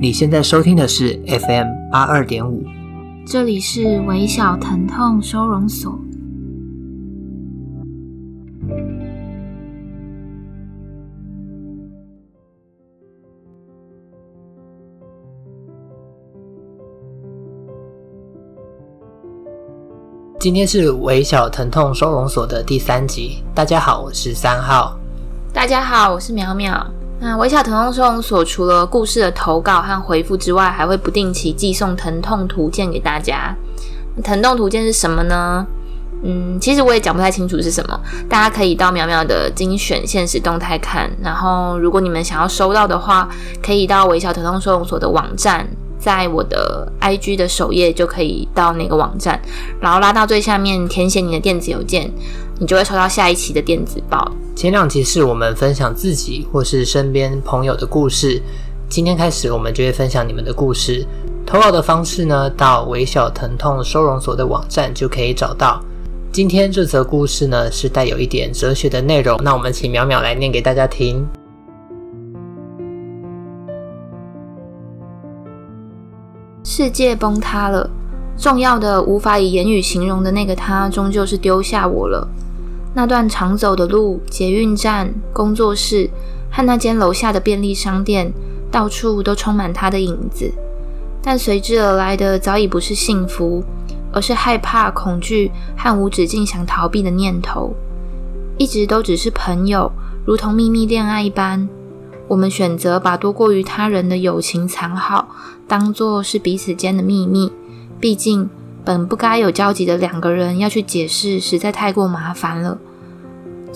你现在收听的是 FM 八二点五，这里是微小疼痛收容所。今天是微小疼痛收容所的第三集。大家好，我是三号。大家好，我是苗苗。那微小疼痛收容所除了故事的投稿和回复之外，还会不定期寄送疼痛图鉴给大家。疼痛图鉴是什么呢？嗯，其实我也讲不太清楚是什么。大家可以到苗苗的精选限时动态看。然后，如果你们想要收到的话，可以到微小疼痛收容所的网站，在我的 IG 的首页就可以到那个网站，然后拉到最下面填写你的电子邮件。你就会收到下一期的电子报。前两集是我们分享自己或是身边朋友的故事，今天开始我们就会分享你们的故事。投稿的方式呢，到微小疼痛收容所的网站就可以找到。今天这则故事呢，是带有一点哲学的内容，那我们请淼淼来念给大家听。世界崩塌了，重要的无法以言语形容的那个他，终究是丢下我了。那段常走的路、捷运站、工作室和那间楼下的便利商店，到处都充满他的影子。但随之而来的早已不是幸福，而是害怕、恐惧和无止境想逃避的念头。一直都只是朋友，如同秘密恋爱一般。我们选择把多过于他人的友情藏好，当作是彼此间的秘密。毕竟，本不该有交集的两个人要去解释，实在太过麻烦了。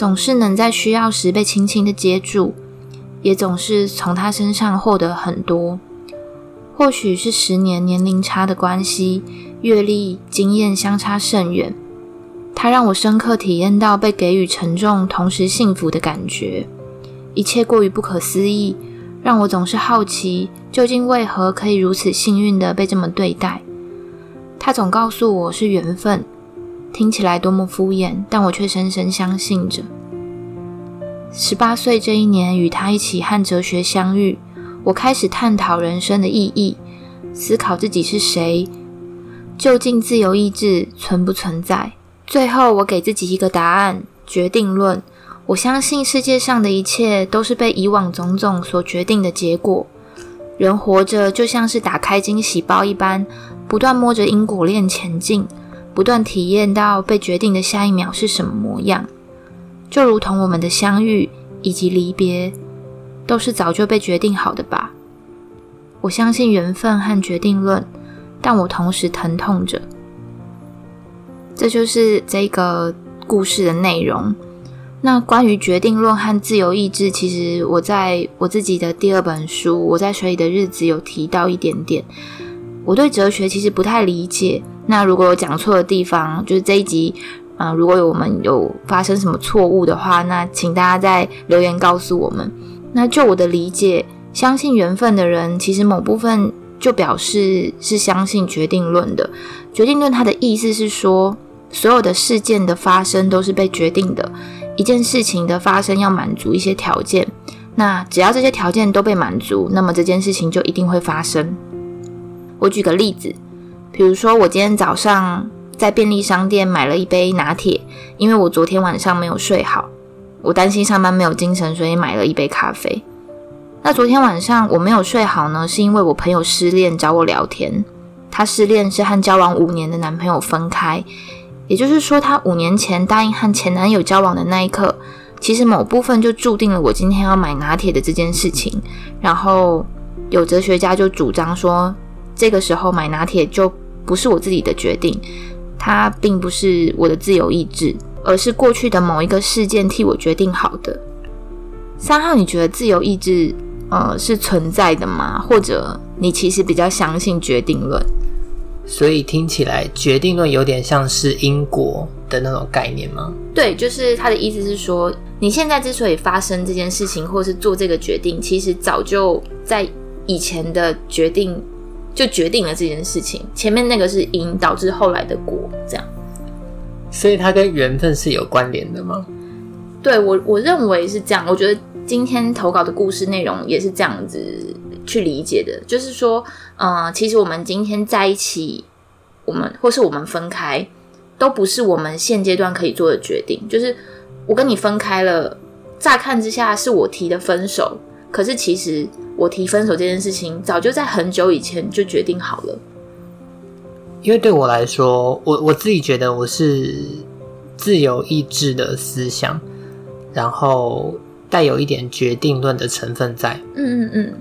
总是能在需要时被轻轻的接住，也总是从他身上获得很多。或许是十年年龄差的关系，阅历经验相差甚远。他让我深刻体验到被给予沉重同时幸福的感觉，一切过于不可思议，让我总是好奇，究竟为何可以如此幸运的被这么对待。他总告诉我是缘分。听起来多么敷衍，但我却深深相信着。十八岁这一年，与他一起和哲学相遇，我开始探讨人生的意义，思考自己是谁，究竟自由意志存不存在？最后，我给自己一个答案：决定论。我相信世界上的一切都是被以往种种所决定的结果。人活着就像是打开惊喜包一般，不断摸着因果链前进。不断体验到被决定的下一秒是什么模样，就如同我们的相遇以及离别，都是早就被决定好的吧。我相信缘分和决定论，但我同时疼痛着。这就是这个故事的内容。那关于决定论和自由意志，其实我在我自己的第二本书《我在水里的日子》有提到一点点。我对哲学其实不太理解。那如果有讲错的地方，就是这一集，啊、如果我们有发生什么错误的话，那请大家在留言告诉我们。那就我的理解，相信缘分的人，其实某部分就表示是相信决定论的。决定论它的意思是说，所有的事件的发生都是被决定的，一件事情的发生要满足一些条件，那只要这些条件都被满足，那么这件事情就一定会发生。我举个例子。比如说，我今天早上在便利商店买了一杯拿铁，因为我昨天晚上没有睡好，我担心上班没有精神，所以买了一杯咖啡。那昨天晚上我没有睡好呢，是因为我朋友失恋找我聊天。他失恋是和交往五年的男朋友分开，也就是说，他五年前答应和前男友交往的那一刻，其实某部分就注定了我今天要买拿铁的这件事情。然后有哲学家就主张说，这个时候买拿铁就不是我自己的决定，它并不是我的自由意志，而是过去的某一个事件替我决定好的。三号，你觉得自由意志呃是存在的吗？或者你其实比较相信决定论？所以听起来决定论有点像是因果的那种概念吗？对，就是他的意思是说，你现在之所以发生这件事情，或是做这个决定，其实早就在以前的决定。就决定了这件事情，前面那个是因，导致后来的果，这样。所以它跟缘分是有关联的吗？对，我我认为是这样。我觉得今天投稿的故事内容也是这样子去理解的，就是说，嗯、呃，其实我们今天在一起，我们或是我们分开，都不是我们现阶段可以做的决定。就是我跟你分开了，乍看之下是我提的分手，可是其实我提分手这件事情，早就在很久以前就决定好了。因为对我来说，我我自己觉得我是自由意志的思想，然后。带有一点决定论的成分在。嗯嗯嗯，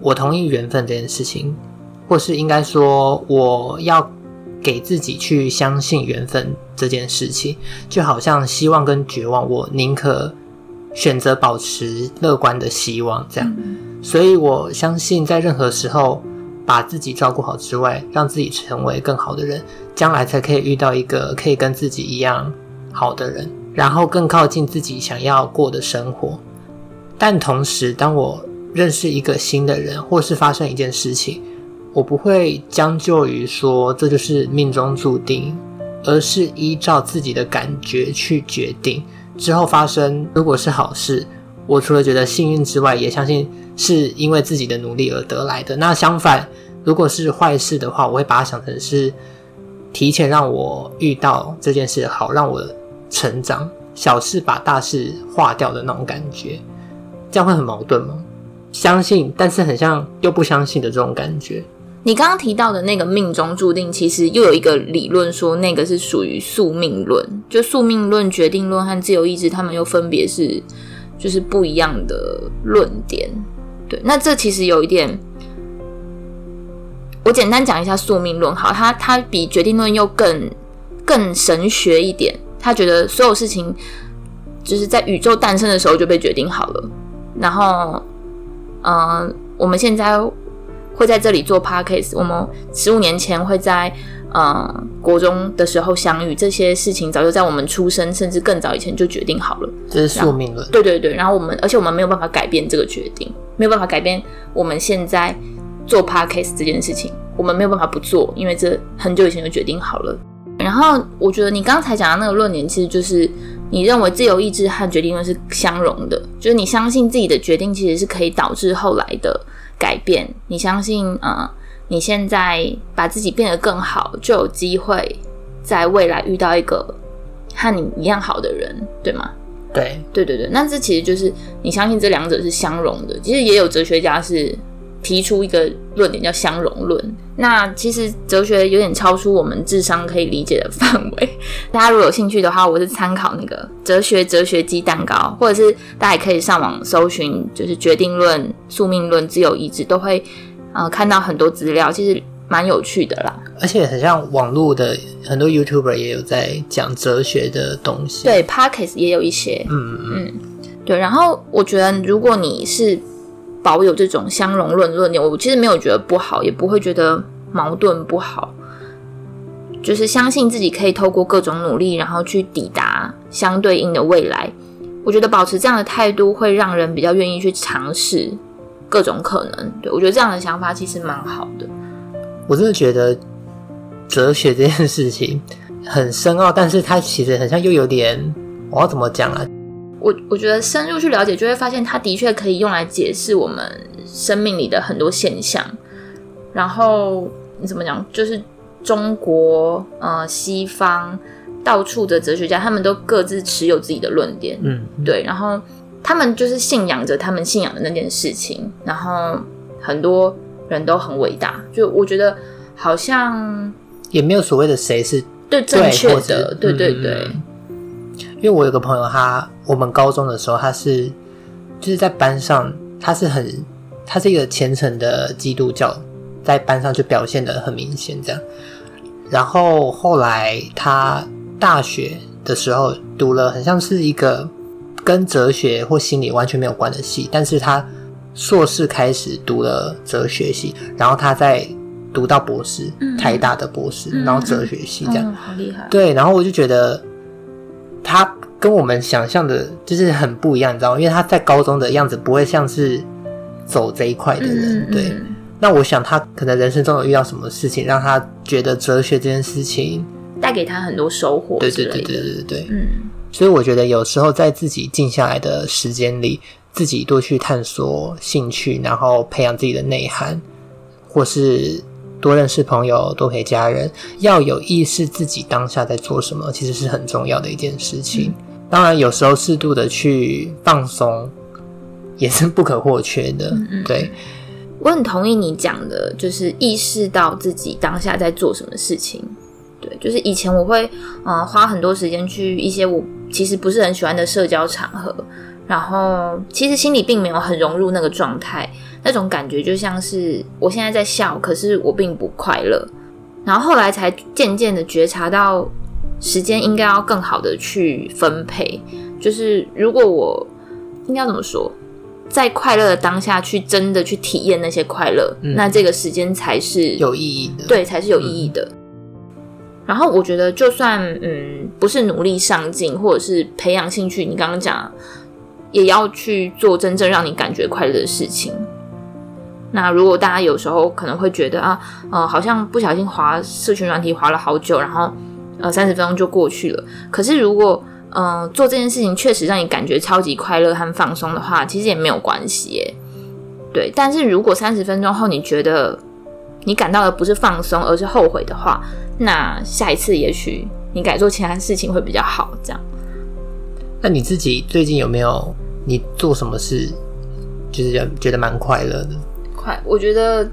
我同意缘分这件事情，或是应该说，我要给自己去相信缘分这件事情，就好像希望跟绝望，我宁可选择保持乐观的希望这样。嗯。所以我相信，在任何时候把自己照顾好之外，让自己成为更好的人，将来才可以遇到一个可以跟自己一样好的人。然后更靠近自己想要过的生活，但同时，当我认识一个新的人，或是发生一件事情，我不会将就于说这就是命中注定，而是依照自己的感觉去决定。之后发生如果是好事，我除了觉得幸运之外，也相信是因为自己的努力而得来的。那相反，如果是坏事的话，我会把它想成是提前让我遇到这件事，好让我。成长，小事把大事化掉的那种感觉，这样会很矛盾吗？相信，但是很像又不相信的这种感觉。你刚刚提到的那个命中注定，其实又有一个理论说，那个是属于宿命论，就宿命论、决定论和自由意志，他们又分别是就是不一样的论点。对，那这其实有一点，我简单讲一下宿命论。好，它它比决定论又更更神学一点。他觉得所有事情就是在宇宙诞生的时候就被决定好了，然后，嗯、我们现在会在这里做 podcast，我们十五年前会在呃国中的时候相遇，这些事情早就在我们出生甚至更早以前就决定好了，这是宿命论。对对对，然后我们，而且我们没有办法改变这个决定，没有办法改变我们现在做 podcast 这件事情，我们没有办法不做，因为这很久以前就决定好了。然后我觉得你刚才讲的那个论点，其实就是你认为自由意志和决定论是相容的，就是你相信自己的决定其实是可以导致后来的改变。你相信，呃，你现在把自己变得更好，就有机会在未来遇到一个和你一样好的人，对吗？对，对对对。那这其实就是你相信这两者是相容的。其实也有哲学家是。提出一个论点叫相容论，那其实哲学有点超出我们智商可以理解的范围。大家如果有兴趣的话，我是参考那个哲学哲学鸡蛋糕，或者是大家也可以上网搜寻，就是决定论、宿命论、自由意志，都会呃看到很多资料，其实蛮有趣的啦。而且很像网络的很多 YouTuber 也有在讲哲学的东西，对 Pockets 也有一些，嗯嗯，对。然后我觉得如果你是保有这种相容论论点，我其实没有觉得不好，也不会觉得矛盾不好，就是相信自己可以透过各种努力，然后去抵达相对应的未来。我觉得保持这样的态度，会让人比较愿意去尝试各种可能。对，我觉得这样的想法其实蛮好的。我真的觉得哲学这件事情很深奥，但是它其实好像又有点，我要怎么讲啊？我我觉得深入去了解，就会发现它的确可以用来解释我们生命里的很多现象。然后你怎么讲？就是中国、呃西方到处的哲学家，他们都各自持有自己的论点，嗯，对。然后他们就是信仰着他们信仰的那件事情。然后很多人都很伟大，就我觉得好像也没有所谓的谁是对正确的，对对对。嗯因为我有个朋友他，他我们高中的时候，他是就是在班上，他是很，他是一个虔诚的基督教，在班上就表现的很明显这样。然后后来他大学的时候读了，很像是一个跟哲学或心理完全没有关的系，但是他硕士开始读了哲学系，然后他在读到博士，嗯、台大的博士，然后哲学系这样，嗯、好厉害。对，然后我就觉得。他跟我们想象的，就是很不一样，你知道吗？因为他在高中的样子不会像是走这一块的人，对。那我想他可能人生中有遇到什么事情，让他觉得哲学这件事情带给他很多收获。对对对对对对对，嗯。所以我觉得有时候在自己静下来的时间里，自己多去探索兴趣，然后培养自己的内涵，或是多认识朋友，多陪家人，要有意识自己当下在做什么，其实是很重要的一件事情。嗯、当然，有时候适度的去放松也是不可或缺的。对，我很同意你讲的，就是意识到自己当下在做什么事情。对，就是以前我会嗯、呃、花很多时间去一些我其实不是很喜欢的社交场合。然后，其实心里并没有很融入那个状态，那种感觉就像是我现在在笑，可是我并不快乐。然后后来才渐渐的觉察到，时间应该要更好的去分配。就是如果我应该怎么说，在快乐的当下去真的去体验那些快乐，嗯、那这个时间才是有意义的，对，才是有意义的。嗯、然后我觉得，就算嗯不是努力上进，或者是培养兴趣，你刚刚讲。也要去做真正让你感觉快乐的事情。那如果大家有时候可能会觉得啊，呃，好像不小心滑社群软体滑了好久，然后呃三十分钟就过去了。可是如果呃做这件事情确实让你感觉超级快乐和放松的话，其实也没有关系耶。对，但是如果三十分钟后你觉得你感到的不是放松，而是后悔的话，那下一次也许你改做其他事情会比较好。这样。那你自己最近有没有？你做什么事，就是觉得蛮快乐的？快，我觉得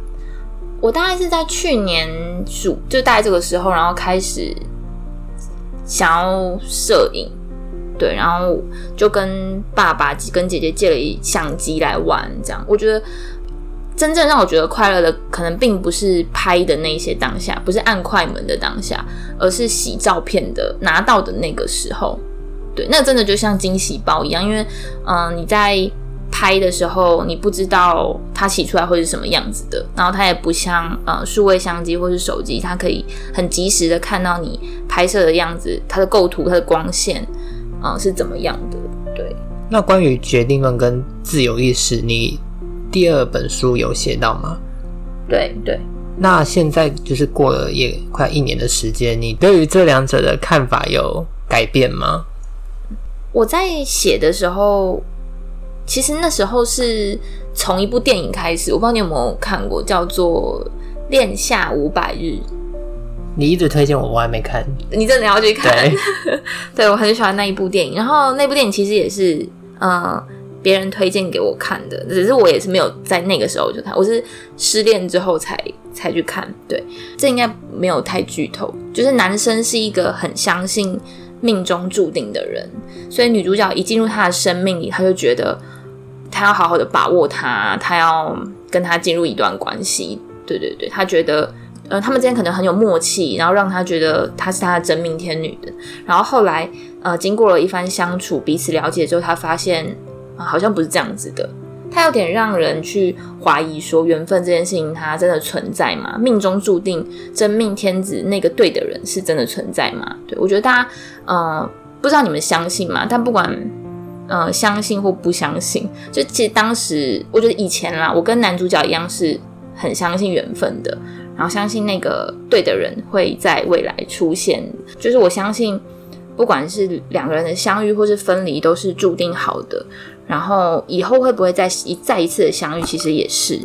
我大概是在去年暑，就大概这个时候，然后开始想要摄影，对，然后就跟爸爸跟姐姐借了一相机来玩，这样。我觉得真正让我觉得快乐的，可能并不是拍的那些当下，不是按快门的当下，而是洗照片的拿到的那个时候。对，那真的就像惊喜包一样，因为，嗯、你在拍的时候，你不知道它洗出来会是什么样子的，然后它也不像呃数位相机或是手机，它可以很及时的看到你拍摄的样子，它的构图、它的光线，啊、呃，是怎么样的。对。那关于决定论跟自由意识，你第二本书有写到吗？对对。那现在就是过了也快一年的时间，你对于这两者的看法有改变吗？我在写的时候，其实那时候是从一部电影开始，我不知道你有没有看过，叫做《恋夏五百日》。你一直推荐我，我还没看。你真的要去看？对，对我很喜欢那一部电影。然后那部电影其实也是，呃，别人推荐给我看的，只是我也是没有在那个时候就看，我是失恋之后才才去看。对，这应该没有太剧透。就是男生是一个很相信。命中注定的人，所以女主角一进入他的生命里，他就觉得他要好好的把握他，他要跟他进入一段关系。对对对，他觉得，呃，他们之间可能很有默契，然后让他觉得他是他的真命天女的。然后后来，呃，经过了一番相处，彼此了解之后，他发现，呃，好像不是这样子的。他有点让人去怀疑，说缘分这件事情，它真的存在吗？命中注定真命天子那个对的人是真的存在吗？对，我觉得大家，呃，不知道你们相信吗？但不管，呃，相信或不相信，就其实当时，我觉得以前啦，我跟男主角一样是很相信缘分的，然后相信那个对的人会在未来出现，就是我相信，不管是两个人的相遇或是分离，都是注定好的。然后以后会不会再一再一次的相遇，其实也是。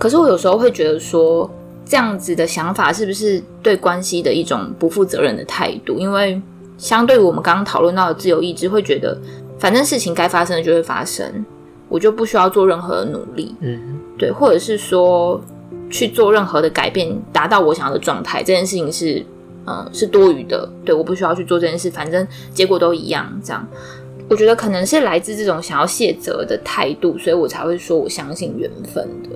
可是我有时候会觉得说，这样子的想法是不是对关系的一种不负责任的态度？因为相对于我们刚刚讨论到的自由意志，会觉得反正事情该发生的就会发生，我就不需要做任何的努力。嗯，对，或者是说去做任何的改变，达到我想要的状态，这件事情是嗯是多余的。对，我不需要去做这件事，反正结果都一样，这样。我觉得可能是来自这种想要卸责的态度，所以我才会说我相信缘分的。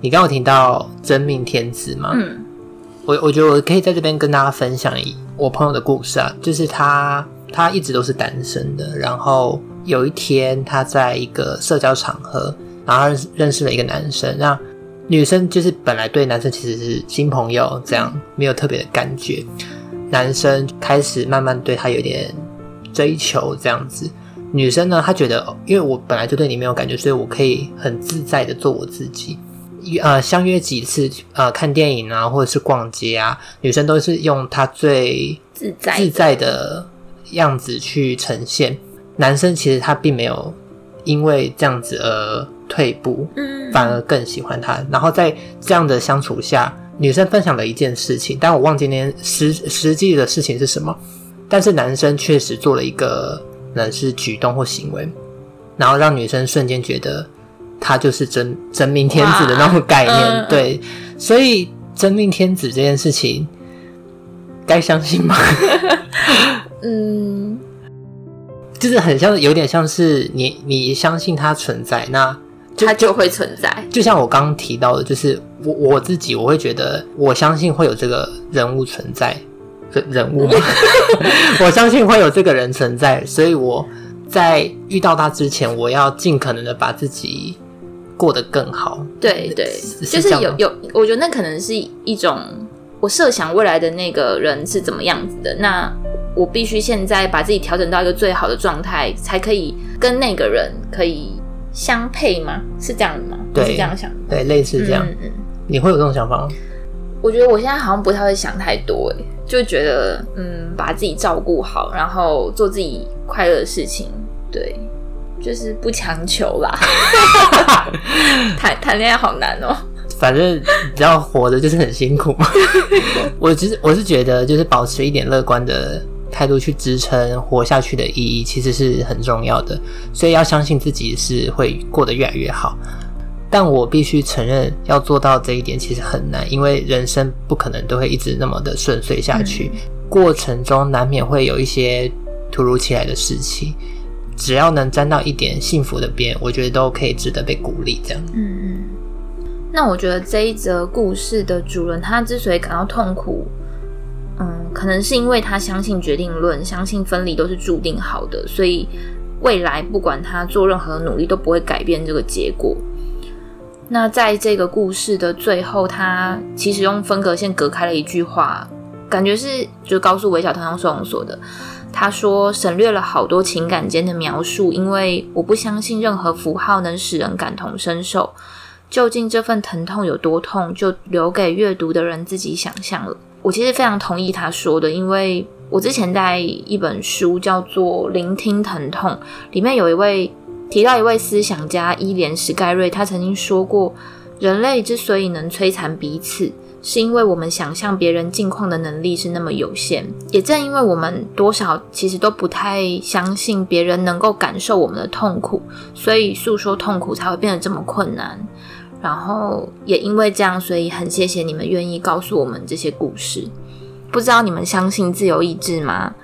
你刚刚有听到真命天子吗？嗯，我我觉得我可以在这边跟大家分享一我朋友的故事啊，就是他他一直都是单身的，然后有一天他在一个社交场合，然后认识了一个男生，那女生就是本来对男生其实是新朋友，这样没有特别的感觉，男生开始慢慢对他有点。追求这样子，女生呢，她觉得，因为我本来就对你没有感觉，所以我可以很自在的做我自己。呃，相约几次，呃，看电影啊，或者是逛街啊，女生都是用她最自在自在的样子去呈现。男生其实他并没有因为这样子而退步，嗯，反而更喜欢他。然后在这样的相处下，女生分享了一件事情，但我忘记那实实际的事情是什么。但是男生确实做了一个，那是举动或行为，然后让女生瞬间觉得他就是真真命天子的那种概念。嗯、对，所以真命天子这件事情该相信吗？嗯。就是很像，有点像是你，你相信它存在，那就它就会存在。就像我刚刚提到的，就是我我自己，我会觉得我相信会有这个人物存在，人人物吗？我相信会有这个人存在，所以我在遇到他之前，我要尽可能的把自己过得更好。对对，就是有有，我觉得那可能是一种我设想未来的那个人是怎么样子的那。我必须现在把自己调整到一个最好的状态，才可以跟那个人可以相配吗？是这样的吗？对，是这样想的。对，类似这样。嗯嗯。你会有这种想法吗？我觉得我现在好像不太会想太多，哎，就觉得嗯，把自己照顾好，然后做自己快乐的事情，对，就是不强求啦。谈谈恋爱好难哦。反正只要活着就是很辛苦嘛。我其实我是觉得，就是保持一点乐观的。态度去支撑活下去的意义，其实是很重要的。所以要相信自己是会过得越来越好。但我必须承认，要做到这一点其实很难，因为人生不可能都会一直那么的顺遂下去。嗯、过程中难免会有一些突如其来的事情，只要能沾到一点幸福的边，我觉得都可以值得被鼓励。这样，嗯嗯。那我觉得这一则故事的主人，他之所以感到痛苦。嗯，可能是因为他相信决定论，相信分离都是注定好的，所以未来不管他做任何努力都不会改变这个结果。那在这个故事的最后，他其实用分隔线隔开了一句话，感觉是就告诉韦小腾龙收容所的。他说省略了好多情感间的描述，因为我不相信任何符号能使人感同身受。究竟这份疼痛有多痛，就留给阅读的人自己想象了。我其实非常同意他说的，因为我之前在一本书叫做《聆听疼痛》里面有一位提到一位思想家伊莲史盖瑞，他曾经说过，人类之所以能摧残彼此，是因为我们想象别人境况的能力是那么有限。也正因为我们多少其实都不太相信别人能够感受我们的痛苦，所以诉说痛苦才会变得这么困难。然后也因为这样，所以很谢谢你们愿意告诉我们这些故事。不知道你们相信自由意志吗？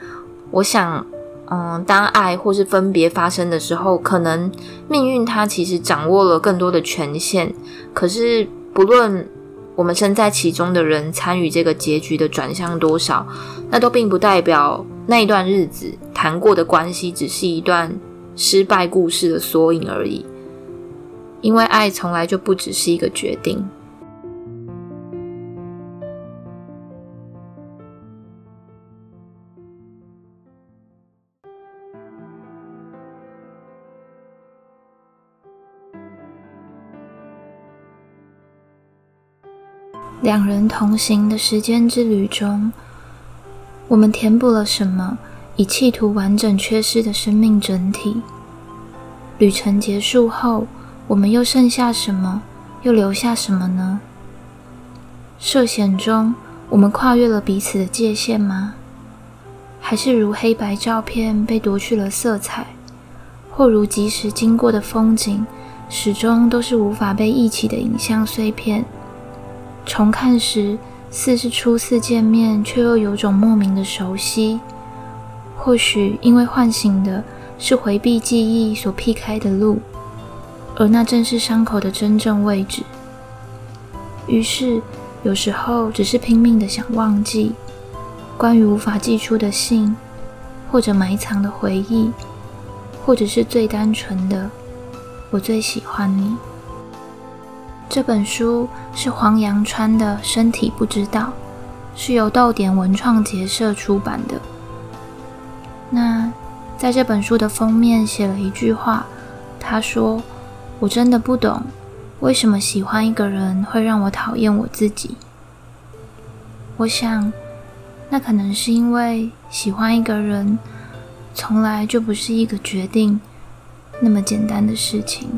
我想，嗯，当爱或是分别发生的时候，可能命运它其实掌握了更多的权限。可是不论我们身在其中的人参与这个结局的转向多少，那都并不代表那一段日子谈过的关系只是一段失败故事的缩影而已。因为爱从来就不只是一个决定。两人同行的时间之旅中，我们填补了什么，以企图完整缺失的生命整体。旅程结束后，我们又剩下什么？又留下什么呢？涉险中，我们跨越了彼此的界限吗？还是如黑白照片被夺去了色彩，或如即时经过的风景，始终都是无法被忆起的影像碎片？重看时，似是初次见面，却又有种莫名的熟悉。或许因为唤醒的是回避记忆所避开的路。而那正是伤口的真正位置。于是，有时候只是拼命的想忘记关于无法寄出的信，或者埋藏的回忆，或者是最单纯的“我最喜欢你”。这本书是黄阳川的《身体不知道》，是由逗点文创结社出版的。那在这本书的封面写了一句话，他说。我真的不懂，为什么喜欢一个人会让我讨厌我自己。我想，那可能是因为喜欢一个人从来就不是一个决定，那么简单的事情。